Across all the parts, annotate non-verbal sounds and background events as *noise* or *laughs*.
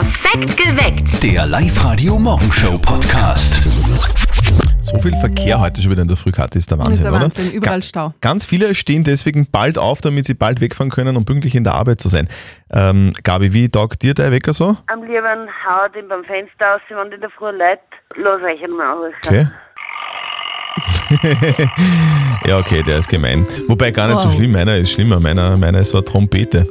Perfekt geweckt. Der Live-Radio Morgenshow Podcast. So viel Verkehr heute schon wieder in der Frühkarte ist der Wahnsinn, ist der oder? Wahnsinn, überall Ga- Stau. Ganz viele stehen deswegen bald auf, damit sie bald wegfahren können, um pünktlich in der Arbeit zu sein. Ähm, Gabi, wie taugt dir der Wecker so? Am lieben haut ihn beim Fenster aus, wenn in der Früh Leute, los euch einmal aus. Okay. *laughs* ja, okay, der ist gemein. Wobei gar nicht so Wow. schlimm, meiner ist schlimmer. Meiner, meiner ist so eine Trompete.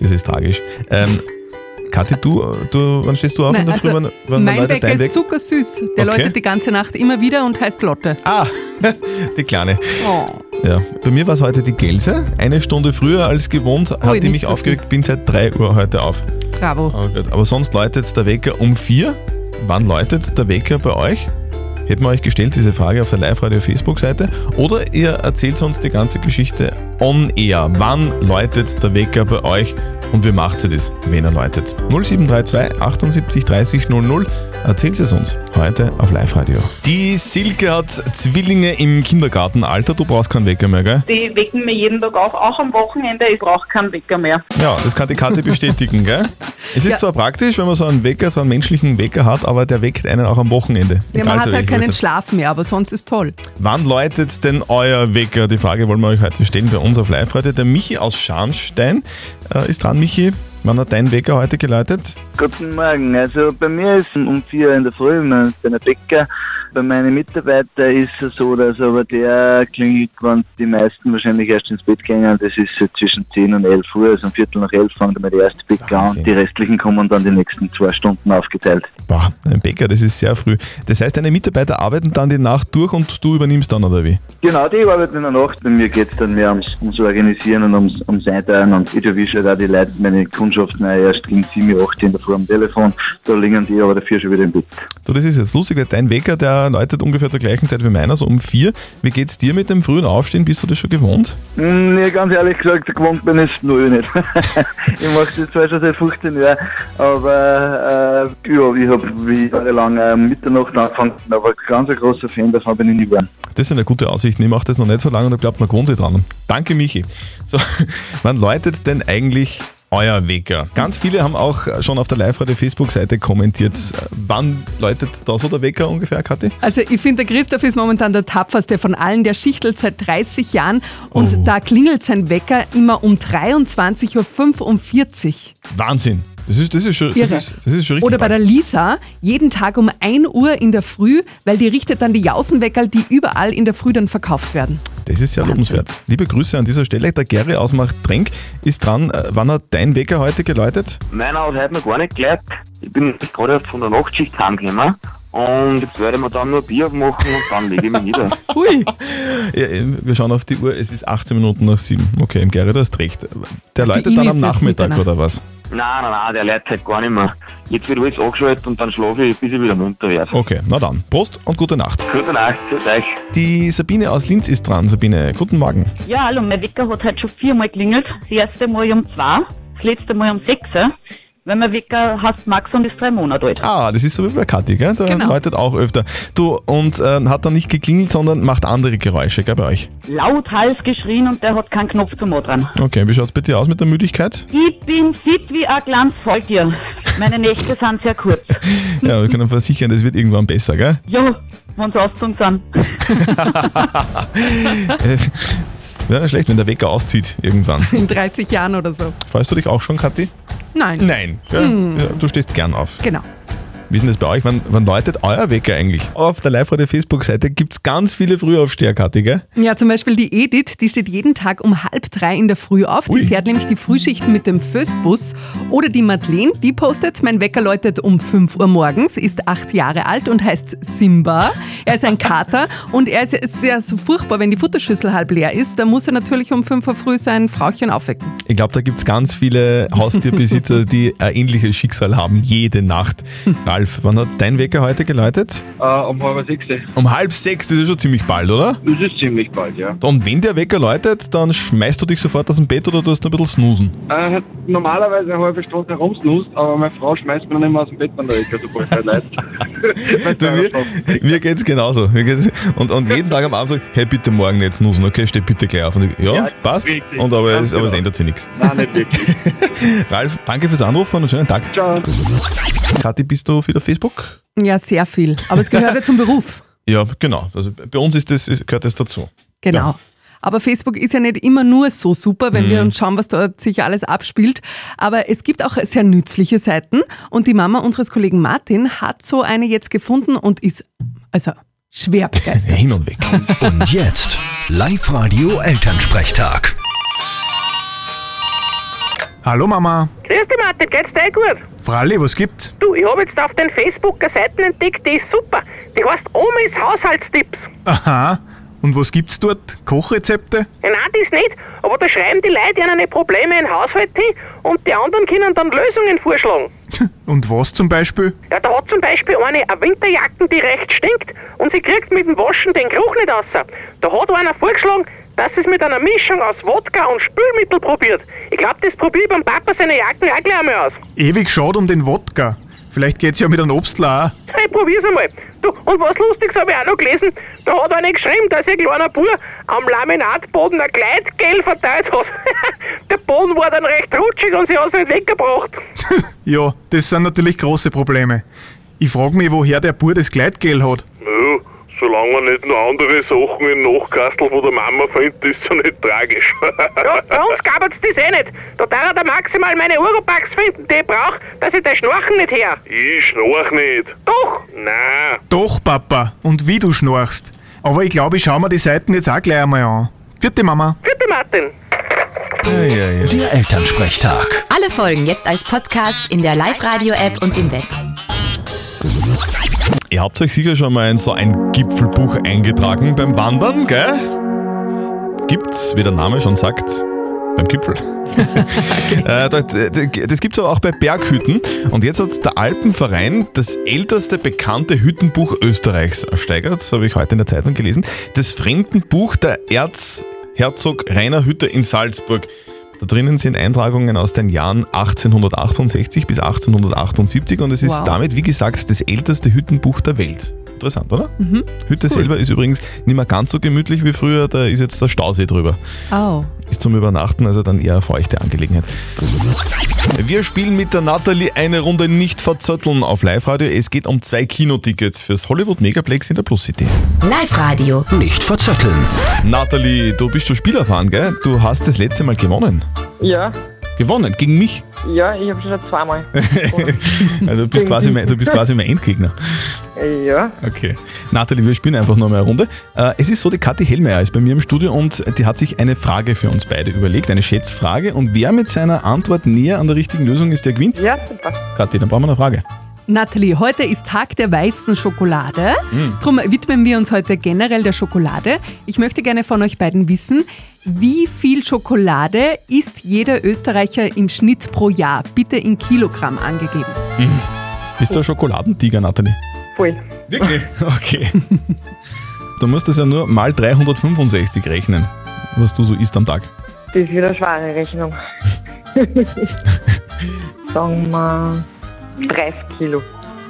Das ist tragisch. Ähm, Kathi, du, du, wann stehst du auf in Nein, der Früh? also Wann, wann mein Wecker dein ist Wecker? zuckersüß. Der Okay. läutet die ganze Nacht immer wieder und heißt Lotte. Ah, *laughs* die Kleine. Oh. Ja, bei mir war es heute die Gelse. Eine Stunde früher als gewohnt hat Ui, die mich aufgeregt. Bin seit 3 Uhr heute auf. Bravo. Oh. Aber sonst läutet der Wecker um 4. Wann läutet der Wecker bei euch? Hätten wir euch gestellt, diese Frage auf der Live-Radio-Facebook-Seite. Oder ihr erzählt uns die ganze Geschichte on air. Wann läutet der Wecker bei euch und wie macht ihr das, wenn er läutet? 0732 78 30 00. Erzählt es uns heute auf Live-Radio. Die Silke hat Zwillinge im Kindergartenalter. Du brauchst keinen Wecker mehr, gell? Die wecken mir jeden Tag auf, auch am Wochenende. Ich brauche keinen Wecker mehr. Ja, das kann die Karte bestätigen, gell? Es ist Ja. zwar praktisch, wenn man so einen Wecker, so einen menschlichen Wecker hat, aber der weckt einen auch am Wochenende. Ja, man hat halt keinen. Schlaf mehr, aber sonst ist toll. Wann läutet denn euer Wecker? Die Frage wollen wir euch heute stellen bei uns live heute. Der Michi aus Scharnstein äh, ist dran. Michi, wann hat dein Wecker heute geläutet? Guten Morgen. Also bei mir ist um vier in der Früh mein- Bäcker. Bei meinen Mitarbeitern ist es so, dass aber der klingelt, wenn die meisten wahrscheinlich erst ins Bett gehen. Das ist so zwischen 10 und 11 Uhr. Also um Viertel nach 11 fängt einmal der erste Bäcker an. Die restlichen kommen dann die nächsten zwei Stunden aufgeteilt. Boah, ein Bäcker, das ist sehr früh. Das heißt, deine Mitarbeiter arbeiten dann die Nacht durch und du übernimmst dann, oder wie? Genau, die arbeiten in der Nacht. Bei mir geht es dann mehr ums, ums Organisieren und ums, ums Einteilen. Und ich erwische halt auch die Leute, meine Kundschaften erst gegen 7, 8 in der Früh am Telefon. Da liegen die aber dafür schon wieder im Bett. Du, das ist jetzt lustig, weil dein Wecker, der läutet ungefähr zur gleichen Zeit wie meiner, so um vier. Wie geht's dir mit dem frühen Aufstehen? Bist du das schon gewohnt? Nee, ganz ehrlich gesagt, gewohnt bin *laughs* ich es null nicht. ich mache das zwar schon seit 15 Jahren, aber äh, ja, ich habe wie jahrelang äh, Mitternacht angefangen, aber ganz ein großer Fan davon bin ich nie geworden. Das sind ja gute Aussichten. Ich mache das noch nicht so lange und ich glaube, man gewohnt sich dran. Danke, Michi. So, *laughs* wann läutet denn eigentlich euer Wecker? Ganz viele haben auch schon auf der Live-Radio-Facebook-Seite kommentiert. Wann läutet da so der Wecker ungefähr, Kathi? Also ich finde, der Christoph ist momentan der tapferste von allen. Der schichtelt seit 30 Jahren und Oh. da klingelt sein Wecker immer um 23.45 Uhr. Wahnsinn. Das ist, das ist, schon, das ist, das ist schon richtig. Oder bei der Lisa, jeden Tag um 1 Uhr in der Früh, weil die richtet dann die Jausenweckerl, die überall in der Früh dann verkauft werden. Das ist sehr lobenswert. Liebe Grüße an dieser Stelle. Der Gary aus Machtrenk ist dran. Äh, Wann hat dein Wecker heute geläutet? Meiner hat heute noch gar nicht geleitet. Ich bin gerade von der Nachtschicht heimgekommen und jetzt werde ich mir dann nur Bier machen und dann lege ich mich nieder. *laughs* Hui, Ja, äh, wir schauen auf die Uhr, es ist 18 Minuten nach 7. Okay, im Gary, du hast recht. Der Für läutet ihn dann am ist es Nachmittag Mitternacht. oder was? Nein, nein, nein, der leitet halt gar nicht mehr. Jetzt wird alles angeschaltet und dann schlafe ich, bis ich wieder munter werde. Okay, na dann. Prost und gute Nacht. Gute Nacht, für euch. Die Sabine aus Linz ist dran. Sabine, guten Morgen. Ja, hallo, mein Wecker hat heute schon viermal klingelt. Das erste Mal um zwei, das letzte Mal um sechs. Weil mein Wecker heißt Max und ist drei Monate alt. Ah, das ist so wie bei Kathi, gell? Der Genau. läutet auch öfter. Du, und äh, hat dann nicht geklingelt, sondern macht andere Geräusche, gell, bei euch? Laut Hals geschrien und der hat keinen Knopf zum dran. Okay, wie schaut's bei dir aus mit der Müdigkeit? Ich bin fit wie ein kleines Faultier. Meine Nächte sind sehr kurz. *laughs* Ja, wir können versichern, das wird irgendwann besser, gell? Ja, wenn sie ausgezogen sind. *laughs* *laughs* Wäre nicht schlecht, wenn der Wecker auszieht irgendwann. *laughs* in 30 Jahren oder so. Freust du dich auch schon, Kathi? Nein, Nein. gell? Ja, du stehst gern auf. genau. Wie ist denn das bei euch? Wann, wann läutet euer Wecker eigentlich? Auf der Live-Radio-Facebook-Seite gibt es ganz viele Frühaufsteher, Kathi, gell? Ja, zum Beispiel die Edith, die steht jeden Tag um halb drei in der Früh auf. Ui. Die fährt nämlich die Frühschichten mit dem Föstbus. Oder die Madeleine, die postet, mein Wecker läutet um 5 Uhr morgens, ist acht Jahre alt und heißt Simba. Er ist ein Kater und er ist ja so furchtbar, wenn die Futterschüssel halb leer ist, dann muss er natürlich um 5 Uhr früh sein Frauchen aufwecken. Ich glaube, da gibt es ganz viele Haustierbesitzer, die ein ähnliches Schicksal haben, jede Nacht. *laughs* Ralf, wann hat dein Wecker heute geläutet? Äh, um halb sechs. Um halb sechs, das ist schon ziemlich bald, oder? Das ist ziemlich bald, ja. Und wenn der Wecker läutet, dann schmeißt du dich sofort aus dem Bett oder tust noch ein bisschen snoosen? Äh, normalerweise eine halbe Stunde herumsnust, aber meine Frau schmeißt mich noch nicht mehr aus dem Bett, wenn der Wecker sobald er leitet. Du, mir, mir geht's genauso. Mir geht's, und, und jeden Tag am Abend sag ich, hey, bitte morgen nicht snoosen, okay, steh bitte gleich auf. Und ich, ja, Ja, passt. richtig. Und aber, es, aber es genau. ändert sich nichts. Nein, nicht wirklich. *laughs* Ralf, danke fürs Anrufen und einen schönen Tag. Ciao. Kathi, bist du viel auf Facebook? Ja, sehr viel. Aber es gehört ja zum Beruf. *laughs* Ja, genau. Also bei uns ist das, ist, gehört das dazu. Genau. Ja. Aber Facebook ist ja nicht immer nur so super, wenn Mhm. wir uns schauen, was dort sich alles abspielt. Aber es gibt auch sehr nützliche Seiten. Und die Mama unseres Kollegen Martin hat so eine jetzt gefunden und ist also schwer begeistert. Hin und weg. Und jetzt Live-Radio Elternsprechtag. Hallo Mama. Grüß dich, Martin, geht's dir eh gut? Fralli, was gibt's? Du, ich habe jetzt auf den Facebook eine Seite entdeckt, die ist super. Die heißt Omis Haushaltstipps. Aha. Und was gibt's dort? Kochrezepte? Ja, nein, das nicht, aber da schreiben die Leute ihre Probleme im Haushalt hin und die anderen können dann Lösungen vorschlagen. *laughs* Und was zum Beispiel? Ja, da hat zum Beispiel eine eine Winterjacken, die recht stinkt und sie kriegt mit dem Waschen den Geruch nicht raus. Da hat einer vorgeschlagen, dass es mit einer Mischung aus Wodka und Spülmittel probiert. Ich glaube, das probiere ich beim Papa seine Jacken auch gleich einmal aus. Ewig schade um den Wodka. Vielleicht geht's ja mit einem Obstler auch. Ich probier's einmal. Du, und was Lustiges habe ich auch noch gelesen. Da hat einer geschrieben, dass ihr kleiner Bub am Laminatboden ein Gleitgel verteilt hat. *laughs* Der Boden war dann recht rutschig und sie hat es nicht weggebracht. *laughs* Ja, das sind natürlich große Probleme. Ich frag mich, woher der Bur das Gleitgel hat. Solange man nicht noch andere Sachen im Nachkastel von der Mama findet, ist es ja nicht tragisch. Ja, bei uns gab es das eh nicht. Da darf er maximal meine Uropax finden, die ich brauche, dass ich das Schnorchen nicht her. ich schnorch nicht. Doch! Nein. Doch, Papa. Und wie du schnorchst. Aber ich glaube, ich schau mir die Seiten jetzt auch gleich einmal an. Vierte Mama. Bitte, Martin. Der Elternsprechtag. Alle Folgen jetzt als Podcast in der Live-Radio-App und im Web. Ihr habt euch sicher schon mal in so ein Gipfelbuch eingetragen beim Wandern, gell? Gibt's, wie der Name schon sagt, beim Gipfel. *laughs* Äh, das das gibt es aber auch bei Berghütten. Und jetzt hat der Alpenverein das älteste bekannte Hüttenbuch Österreichs ersteigert. Das habe ich heute in der Zeitung gelesen. Das Fremdenbuch der Erzherzog Rainer Hütte in Salzburg. Da drinnen sind Eintragungen aus den Jahren 1868 bis 1878 und es ist Wow. damit, wie gesagt, das älteste Hüttenbuch der Welt. Interessant, oder? Mhm. Hütte selber ist übrigens nicht mehr ganz so gemütlich wie früher, da ist jetzt der Stausee drüber. Oh. Ist zum Übernachten, also dann eher eine feuchte Angelegenheit. Wir spielen mit der Natalie eine Runde nicht verzötteln auf Live-Radio. Es geht um zwei Kinotickets fürs Hollywood Megaplex in der Plus City. Live-Radio. Nicht verzetteln. Natalie, du bist schon Spielerfahren, gell? Du hast das letzte Mal gewonnen. Ja, Gewonnen, gegen mich. ja, ich habe schon zweimal. *laughs* Also du bist quasi mein, du bist quasi mein Endgegner. ja, Okay. Nathalie, wir spielen einfach noch mal eine Runde. Äh, Es ist so, die Kathi Hellmeier ist bei mir im Studio und die hat sich eine Frage für uns beide überlegt, eine Schätzfrage. Und wer mit seiner Antwort näher an der richtigen Lösung ist, der gewinnt. ja, super. Kathi, dann brauchen wir eine Frage. Natalie, heute ist Tag der weißen Schokolade. Mm. Darum widmen wir uns heute generell der Schokolade. Ich möchte gerne von euch beiden wissen, wie viel Schokolade isst jeder Österreicher im Schnitt pro Jahr? Bitte in Kilogramm angegeben. Bist du ein Schokoladentiger, Nathalie? Voll. Wirklich? *laughs* Okay. Du musst das ja nur mal 365 rechnen, was du so isst am Tag. Das ist wieder eine schwere Rechnung. *laughs* Sagen wir 30 Kilo.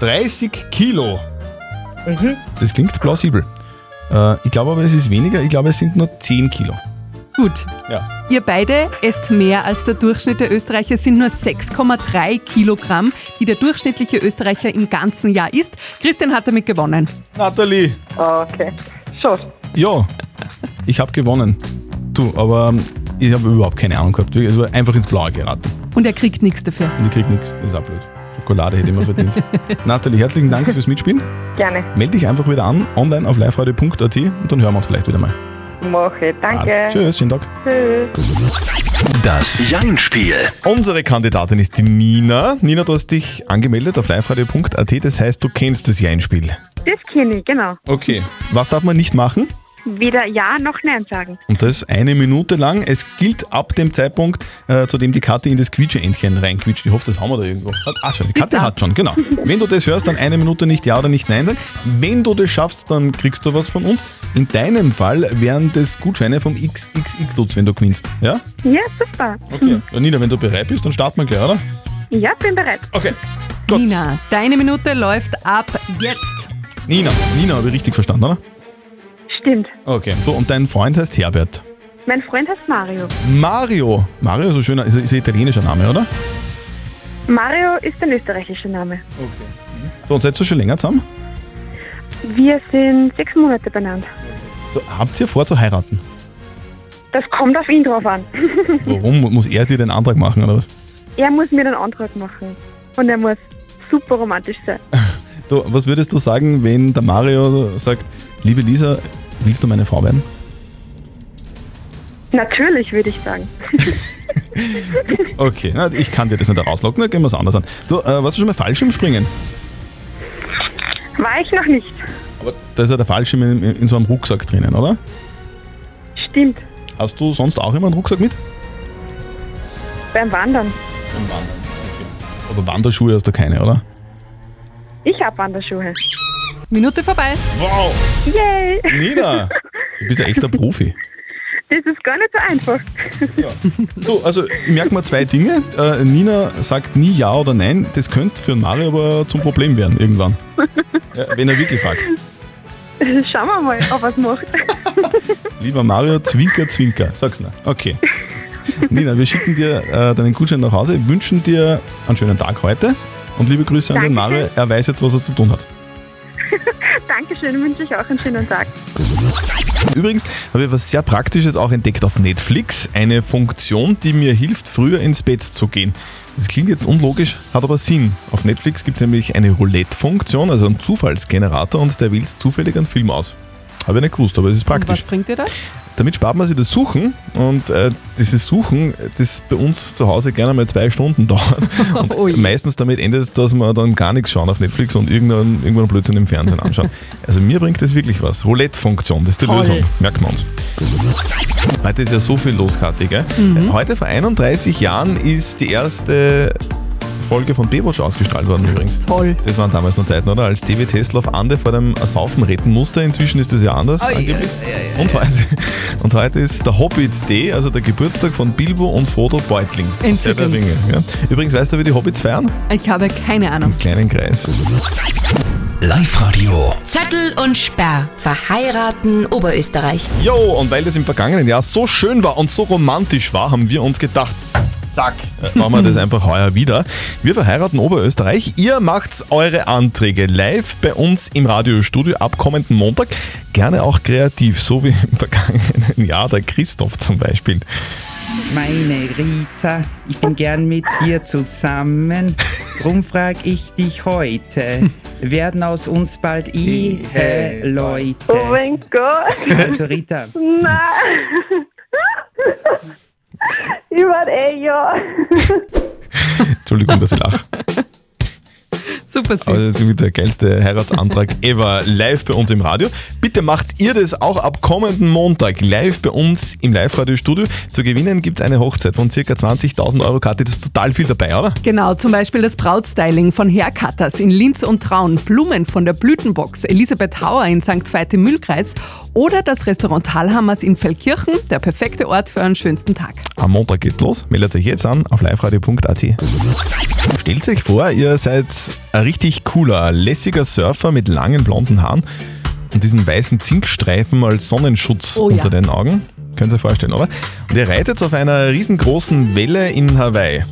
30 Kilo. Mhm. Das klingt plausibel. Äh, ich glaube aber, es ist weniger. Ich glaube, es sind nur 10 Kilo. Gut. Ja. Ihr beide esst mehr als der Durchschnitt der Österreicher, Es sind nur 6,3 Kilogramm, die der durchschnittliche Österreicher im ganzen Jahr isst. Christian hat damit gewonnen. Nathalie. Okay. Schon. Ja, ich habe gewonnen. Du, aber ähm, ich habe überhaupt keine Ahnung gehabt. Es war einfach ins Blaue geraten. Und er kriegt nichts dafür. Und ich krieg nichts. Das ist auch blöd. Schokolade hätte ich mir verdient. *laughs* Nathalie, herzlichen Dank fürs Mitspielen. Gerne. Melde dich einfach wieder an, online auf liveradio.at und dann hören wir uns vielleicht wieder mal. Mache. Danke. Passt. Tschüss, schönen Tag. Tschüss. Das Jein-Spiel. Unsere Kandidatin ist die Nina. Nina, du hast dich angemeldet auf liveradio.at, das heißt, du kennst das Jein-Spiel. Das kenne ich, genau. Okay. Was darf man nicht machen? Weder Ja noch Nein sagen. Und das eine Minute lang. Es gilt ab dem Zeitpunkt, äh, zu dem die Kathi in das Quietscheentchen reinquietscht. Ich hoffe, das haben wir da irgendwo. Ach schon, die Kathi hat schon, genau. Wenn du das hörst, dann eine Minute nicht Ja oder nicht Nein sagen. Wenn du das schaffst, dann kriegst du was von uns. In deinem Fall wären das Gutscheine vom XXX-Lutz, wenn du gewinnst. Ja? Ja, super. Okay. Ja, Nina, wenn du bereit bist, dann starten wir gleich, oder? Ja, bin bereit. Okay. Nina, deine Minute läuft ab jetzt. Nina, Nina habe ich richtig verstanden, oder? Stimmt. Okay. So, und dein Freund heißt Herbert. Mein Freund heißt Mario. Mario. Mario ist ein schöner, ist, ein- ist ein italienischer Name, oder? Mario ist ein österreichischer Name. So, und seid ihr schon länger zusammen? Wir sind sechs Monate benannt. So, habt ihr vor zu heiraten? Das kommt auf ihn drauf an. *laughs* Warum? Muss er dir den Antrag machen, oder was? er muss mir den Antrag machen. Und er muss super romantisch sein. *laughs* Du, was würdest du sagen, wenn der Mario sagt, liebe Lisa, willst du meine Frau werden? Natürlich, würde ich sagen. *laughs* Okay, na, ich kann dir das nicht rauslocken, dann gehen wir es anders an. Du, äh, warst du schon mal Fallschirmspringen? War ich noch nicht. Aber da ist ja der Fallschirm in, in so einem Rucksack drinnen, oder? Stimmt. Hast du sonst auch immer einen Rucksack mit? Beim Wandern. Beim Wandern, okay. Aber Wanderschuhe hast du keine, oder? Ich habe Wanderschuhe. Minute vorbei. Wow. Yay! Nina, du bist ja echt ein Profi. Das ist gar nicht so einfach. So, also ich merke mal zwei Dinge. Äh, Nina sagt nie Ja oder Nein. Das könnte für Mario aber zum Problem werden irgendwann. Ja, wenn er wirklich fragt. Schauen wir mal, ob er es macht. Lieber Mario, Zwinker, Zwinker. Sag's nur. Okay. Nina, wir schicken dir äh, deinen Gutschein nach Hause, wünschen dir einen schönen Tag heute und liebe Grüße an den Mario. Er weiß jetzt, was er zu tun hat. Dankeschön, wünsche ich auch einen schönen Tag. Übrigens habe ich was sehr Praktisches auch entdeckt auf Netflix. Eine Funktion, die mir hilft, früher ins Bett zu gehen. Das klingt jetzt unlogisch, hat aber Sinn. Auf Netflix gibt es nämlich eine Roulette-Funktion, also einen Zufallsgenerator und der wählt zufällig einen Film aus. Habe ich nicht gewusst, aber es ist Und praktisch. was bringt dir das? Damit spart man sich das Suchen und äh, dieses Suchen, das bei uns zu Hause gerne mal zwei Stunden *laughs* dauert. Und *laughs* meistens damit endet, dass wir dann gar nichts schauen auf Netflix und irgendeinen, irgendeinen Blödsinn im Fernsehen anschauen. Also mir bringt das wirklich was. Roulette-Funktion, das ist die Toll. Lösung. Merken wir uns. Heute ist ja so viel los, Kathi, gell? Mhm. Heute vor 31 Jahren ist die erste Folge von Baywatch ausgestrahlt worden übrigens. Toll. Das waren damals noch Zeiten, oder? Als David Hasselhoff Ande vor dem Saufen retten musste. Inzwischen ist das ja anders, Ai, angeblich. und, heute, und heute ist der Hobbits Day, also der Geburtstag von Bilbo und Frodo Beutling. Entzückend. Ringe. Ja. Übrigens, weißt du, wie die Hobbits feiern? Ich habe keine Ahnung. Im kleinen Kreis. Live-Radio. Zettel und Sperr. Verheiraten Oberösterreich. Jo, und weil das im vergangenen Jahr so schön war und so romantisch war, haben wir uns gedacht, zack, äh, machen wir das *laughs* einfach heuer wieder. Wir verheiraten Oberösterreich. Ihr macht eure Anträge live bei uns im Radiostudio ab kommenden Montag. Gerne auch kreativ, so wie im *laughs* vergangenen Jahr der Christoph zum Beispiel. Meine Rita, ich bin gern mit dir zusammen. Drum frag ich dich heute, werden aus uns bald Eheleute? Oh mein Gott. Also Rita, Nein. Ich war eh ja. Entschuldigung, dass ich lache. Super süß. Aber das ist der geilste Heiratsantrag *laughs* ever live bei uns im Radio. Bitte macht ihr das auch ab kommenden Montag live bei uns im Live-Radio-Studio. Zu gewinnen gibt es eine Hochzeit von ca. 20.000 Euro. Kathi, das ist total viel dabei, oder? Genau, zum Beispiel das Brautstyling von Haircutters in Linz und Traun, Blumen von der Blütenbox, Elisabeth Hauer in St. Veit im Mühlkreis oder das Restaurant Talhammers in Feldkirchen, der perfekte Ort für einen schönsten Tag. Am Montag geht's los. Meldet euch jetzt an auf liveradio.at. Stellt euch vor, ihr seid ein richtig cooler, lässiger Surfer mit langen blonden Haaren und diesen weißen Zinkstreifen als Sonnenschutz Oh ja. unter den Augen. Könnt ihr euch vorstellen, oder? Und ihr reitet auf einer riesengroßen Welle in Hawaii.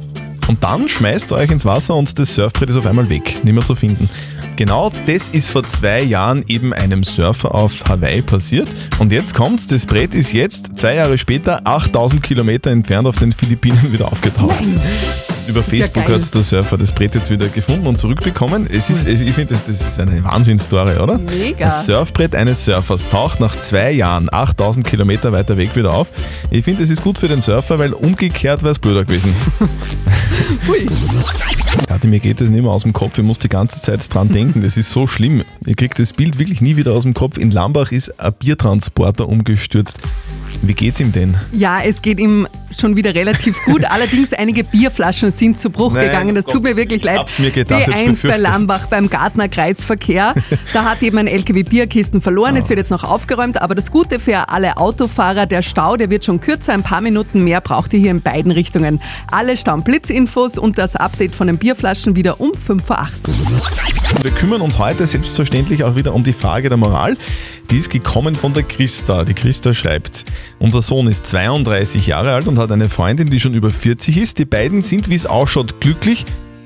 Und dann schmeißt ihr euch ins Wasser und das Surfbrett ist auf einmal weg, nicht mehr zu finden. Genau das ist vor zwei Jahren eben einem Surfer auf Hawaii passiert. Und jetzt kommt's, das Brett ist jetzt, zwei Jahre später, 8000 Kilometer entfernt auf den Philippinen *laughs* wieder aufgetaucht. Über Facebook geil. hat der Surfer das Brett jetzt wieder gefunden und zurückbekommen. Es ist, ich finde, das, das ist eine Wahnsinnsstory, oder? Mega. Das Surfbrett eines Surfers taucht nach zwei Jahren 8000 Kilometer weiter weg wieder auf. Ich finde, es ist gut für den Surfer, weil umgekehrt wäre es blöder gewesen. *laughs* Kathi, mir geht das nicht mehr aus dem Kopf. Ich muss die ganze Zeit dran *laughs* denken. Das ist so schlimm. Ich kriege das Bild wirklich nie wieder aus dem Kopf. In Lambach ist ein Biertransporter umgestürzt. Wie geht's ihm denn? Ja, es geht ihm schon wieder relativ gut. *laughs* Allerdings einige Bierflaschen sind zu Bruch Nein, gegangen. Das Gott, tut mir wirklich leid. hab's mir gedacht, jetzt B1 bei. Lambach beim Gartner Kreisverkehr. *laughs* Da hat eben ein LKW Bierkisten verloren. Es wird jetzt noch aufgeräumt. Aber das Gute für alle Autofahrer, der Stau, der wird schon kürzer. Ein paar Minuten mehr braucht ihr hier in beiden Richtungen. Alle Staublitzinfos und das Update von den Bierflaschen wieder um 5 vor 8. Wir kümmern uns heute selbstverständlich auch wieder um die Frage der Moral. Die ist gekommen von der Christa. Die Christa schreibt, unser Sohn ist 32 Jahre alt und hat eine Freundin, die schon über 40 ist. Die beiden sind, wie es ausschaut, glücklich,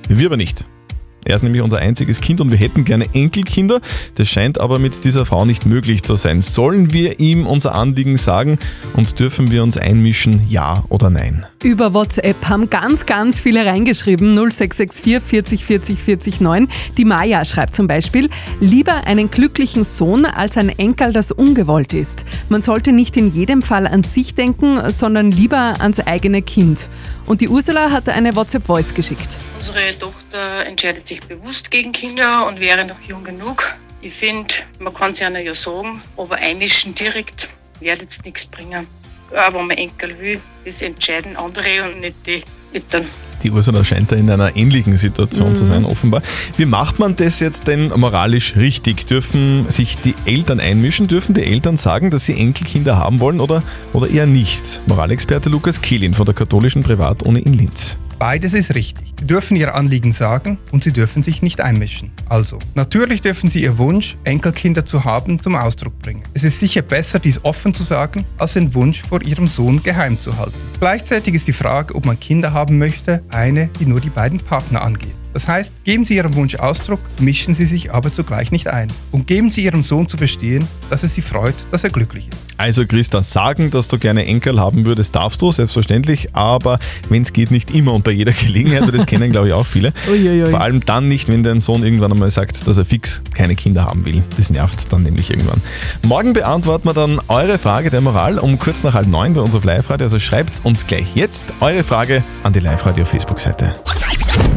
wir aber nicht. Er ist nämlich unser einziges Kind und wir hätten gerne Enkelkinder. Das scheint aber mit dieser Frau nicht möglich zu sein. Sollen wir ihm unser Anliegen sagen und dürfen wir uns einmischen, ja oder nein? Über WhatsApp haben ganz, ganz viele reingeschrieben. 0664 40 40 40 9. Die Maja schreibt zum Beispiel, lieber einen glücklichen Sohn als ein Enkel, das ungewollt ist. Man sollte nicht in jedem Fall an sich denken, sondern lieber ans eigene Kind. Und die Ursula hat eine WhatsApp-Voice geschickt. Unsere Tochter entscheidet sich bewusst gegen Kinder und wäre noch jung genug. Ich finde, man kann es einer ja sagen, aber einmischen direkt wird jetzt nichts bringen. Auch wenn man Enkel will, das entscheiden andere und nicht die Eltern. Die Ursula scheint da in einer ähnlichen Situation zu sein, offenbar. Wie macht man das jetzt denn moralisch richtig? Dürfen sich die Eltern einmischen? Dürfen die Eltern sagen, dass sie Enkelkinder haben wollen oder, oder eher nicht? Moralexperte Lukas Kehlin von der katholischen Privatuni in Linz. Beides ist richtig. Sie dürfen ihr Anliegen sagen und sie dürfen sich nicht einmischen. Also, natürlich dürfen sie ihr Wunsch, Enkelkinder zu haben, zum Ausdruck bringen. Es ist sicher besser, dies offen zu sagen, als den Wunsch vor ihrem Sohn geheim zu halten. Gleichzeitig ist die Frage, ob man Kinder haben möchte, eine, die nur die beiden Partner angeht. Das heißt, geben Sie Ihrem Wunsch Ausdruck, mischen Sie sich aber zugleich nicht ein. Und geben Sie Ihrem Sohn zu verstehen, dass es Sie freut, dass er glücklich ist. Also Christa, sagen, dass du gerne Enkel haben würdest, darfst du, selbstverständlich, aber wenn es geht, nicht immer und bei jeder *laughs* Gelegenheit, weil das kennen glaube ich auch viele. Uiuiui. Vor allem dann nicht, wenn dein Sohn irgendwann einmal sagt, dass er fix keine Kinder haben will. Das nervt dann nämlich irgendwann. Morgen beantworten wir dann eure Frage der Moral um kurz nach halb neun bei uns auf Live-Radio. Also schreibt uns gleich jetzt eure Frage an die Live-Radio Facebook-Seite.